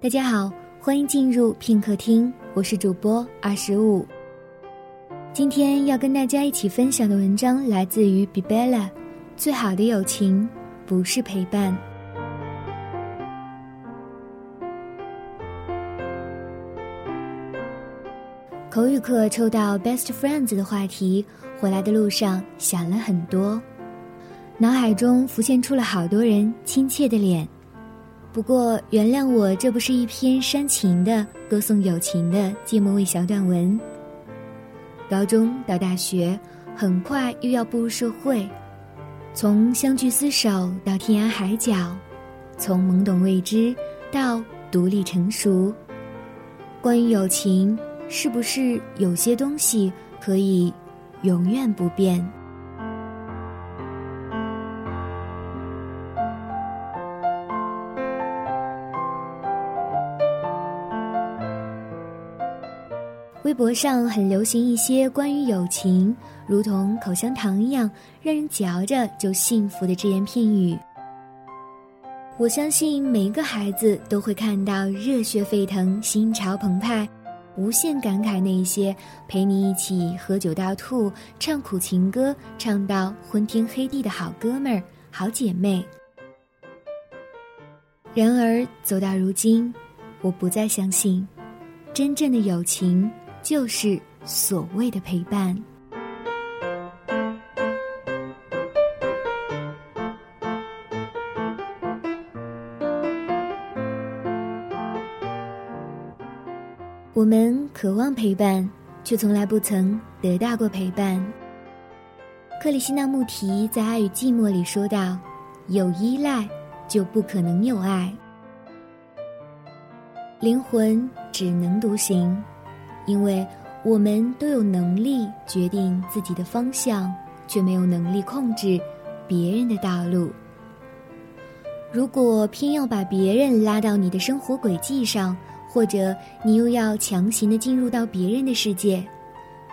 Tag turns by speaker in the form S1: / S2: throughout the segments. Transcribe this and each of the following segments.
S1: 大家好，欢迎进入片刻听，我是主播二十五。今天要跟大家一起分享的文章来自于 Bibella，最好的友情不是陪伴。口语课抽到 Best Friends 的话题，回来的路上想了很多，脑海中浮现出了好多人亲切的脸。不过，原谅我，这不是一篇煽情的歌颂友情的芥末味小短文。高中到大学，很快又要步入社会，从相聚厮守到天涯海角，从懵懂未知到独立成熟。关于友情。是不是有些东西可以永远不变？微博上很流行一些关于友情，如同口香糖一样，让人嚼着就幸福的只言片语。我相信每一个孩子都会看到热血沸腾、心潮澎湃。无限感慨那些陪你一起喝酒到吐、唱苦情歌唱到昏天黑地的好哥们儿、好姐妹。然而走到如今，我不再相信，真正的友情就是所谓的陪伴。我们渴望陪伴，却从来不曾得到过陪伴。克里希那穆提在《爱与寂寞》里说道：“有依赖，就不可能有爱。灵魂只能独行，因为我们都有能力决定自己的方向，却没有能力控制别人的道路。如果偏要把别人拉到你的生活轨迹上，”或者你又要强行的进入到别人的世界，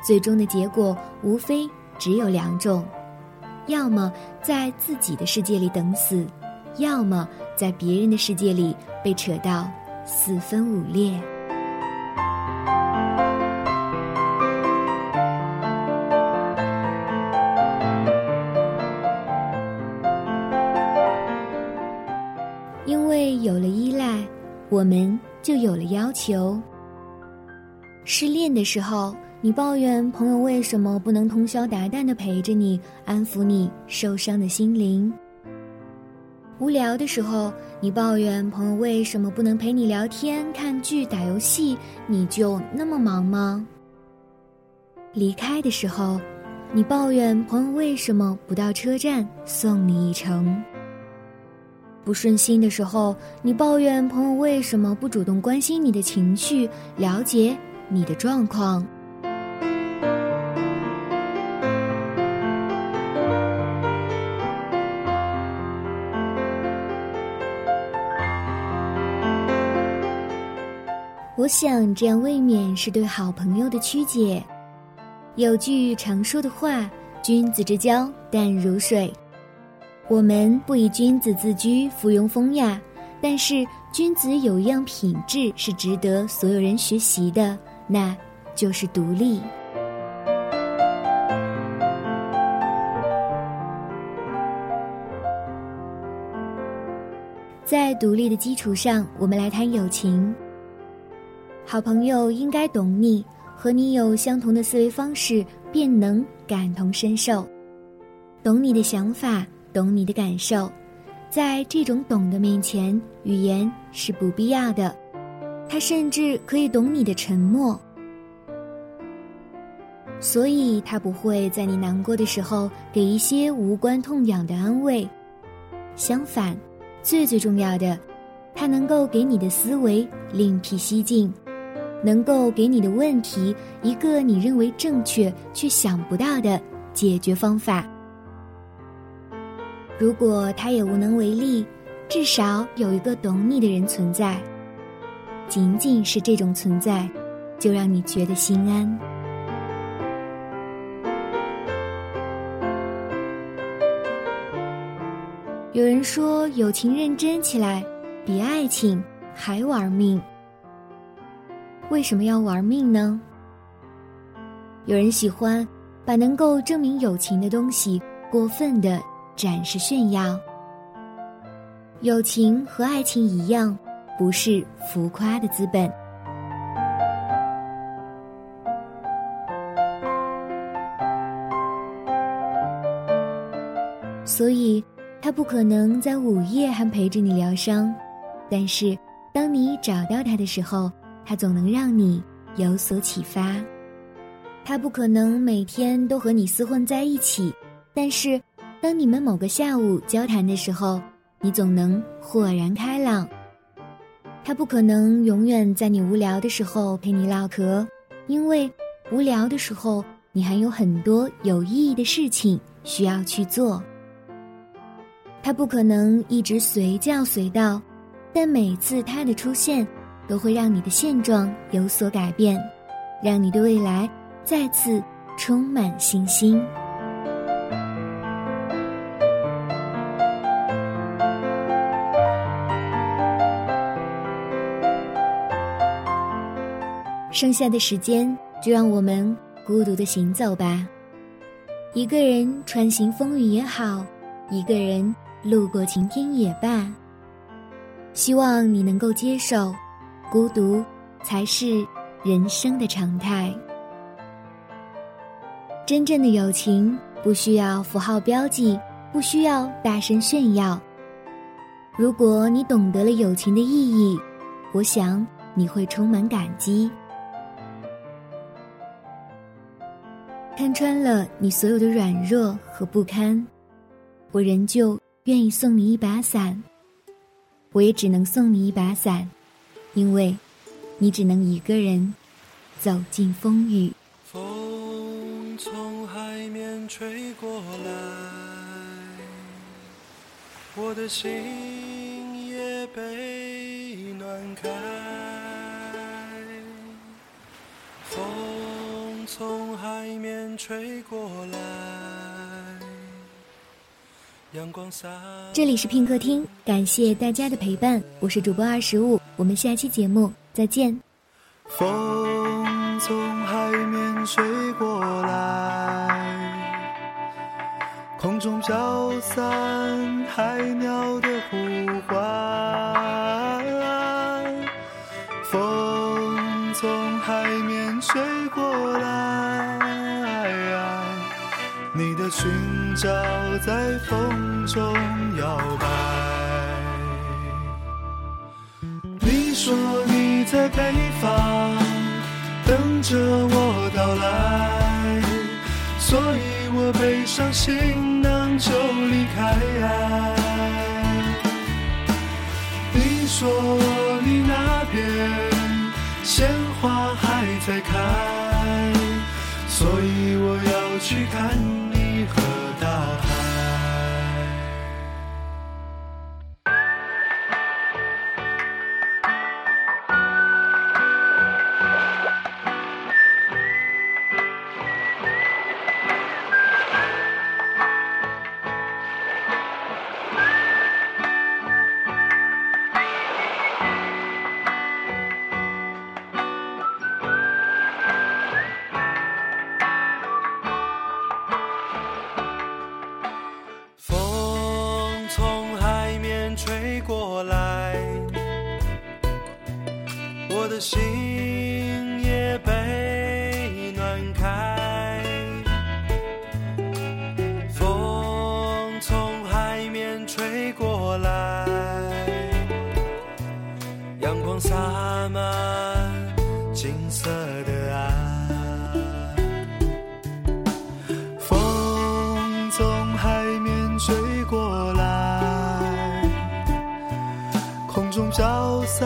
S1: 最终的结果无非只有两种：要么在自己的世界里等死，要么在别人的世界里被扯到四分五裂。我们。就有了要求。失恋的时候，你抱怨朋友为什么不能通宵达旦的陪着你，安抚你受伤的心灵；无聊的时候，你抱怨朋友为什么不能陪你聊天、看剧、打游戏，你就那么忙吗？离开的时候，你抱怨朋友为什么不到车站送你一程。不顺心的时候，你抱怨朋友为什么不主动关心你的情绪，了解你的状况。我想这样未免是对好朋友的曲解。有句常说的话：“君子之交淡如水。”我们不以君子自居，附庸风雅，但是君子有一样品质是值得所有人学习的，那就是独立。在独立的基础上，我们来谈友情。好朋友应该懂你，和你有相同的思维方式，便能感同身受，懂你的想法。懂你的感受，在这种懂的面前，语言是不必要的。他甚至可以懂你的沉默，所以他不会在你难过的时候给一些无关痛痒的安慰。相反，最最重要的，他能够给你的思维另辟蹊径，能够给你的问题一个你认为正确却想不到的解决方法。如果他也无能为力，至少有一个懂你的人存在。仅仅是这种存在，就让你觉得心安。有人说，友情认真起来，比爱情还玩命。为什么要玩命呢？有人喜欢把能够证明友情的东西过分的展示炫耀。友情和爱情一样，不是浮夸的资本。所以，他不可能在午夜还陪着你疗伤，但是，当你找到他的时候，他总能让你有所启发。他不可能每天都和你厮混在一起，但是，当你们某个下午交谈的时候，你总能豁然开朗。他不可能永远在你无聊的时候陪你唠嗑，因为无聊的时候你还有很多有意义的事情需要去做。他不可能一直随叫随到，但每次他的出现，都会让你的现状有所改变，让你对未来再次充满信心。剩下的时间，就让我们孤独的行走吧。一个人穿行风雨也好，一个人。路过晴天也罢，希望你能够接受，孤独才是人生的常态。真正的友情不需要符号标记，不需要大声炫耀。如果你懂得了友情的意义，我想你会充满感激。看穿了你所有的软弱和不堪，我仍旧。愿意送你一把伞，我也只能送你一把伞，因为，你只能一个人走进风雨。
S2: 风从海面吹过来，我的心也被暖开。从海面吹过来。
S1: 阳光洒这里是拼客厅，感谢大家的陪伴，我是主播二十五，我们下期节目再见。
S2: 风从海面吹过来，空中飘散海鸟的呼唤。从海面吹过来，你的裙角在风。中摇摆。你说你在北方等着我到来，所以我背上行囊就离开。你说你那还在开，所以我要去看的心也被暖开，风从海面吹过来，阳光洒满金色的岸。风从海面吹过来，空中飘散。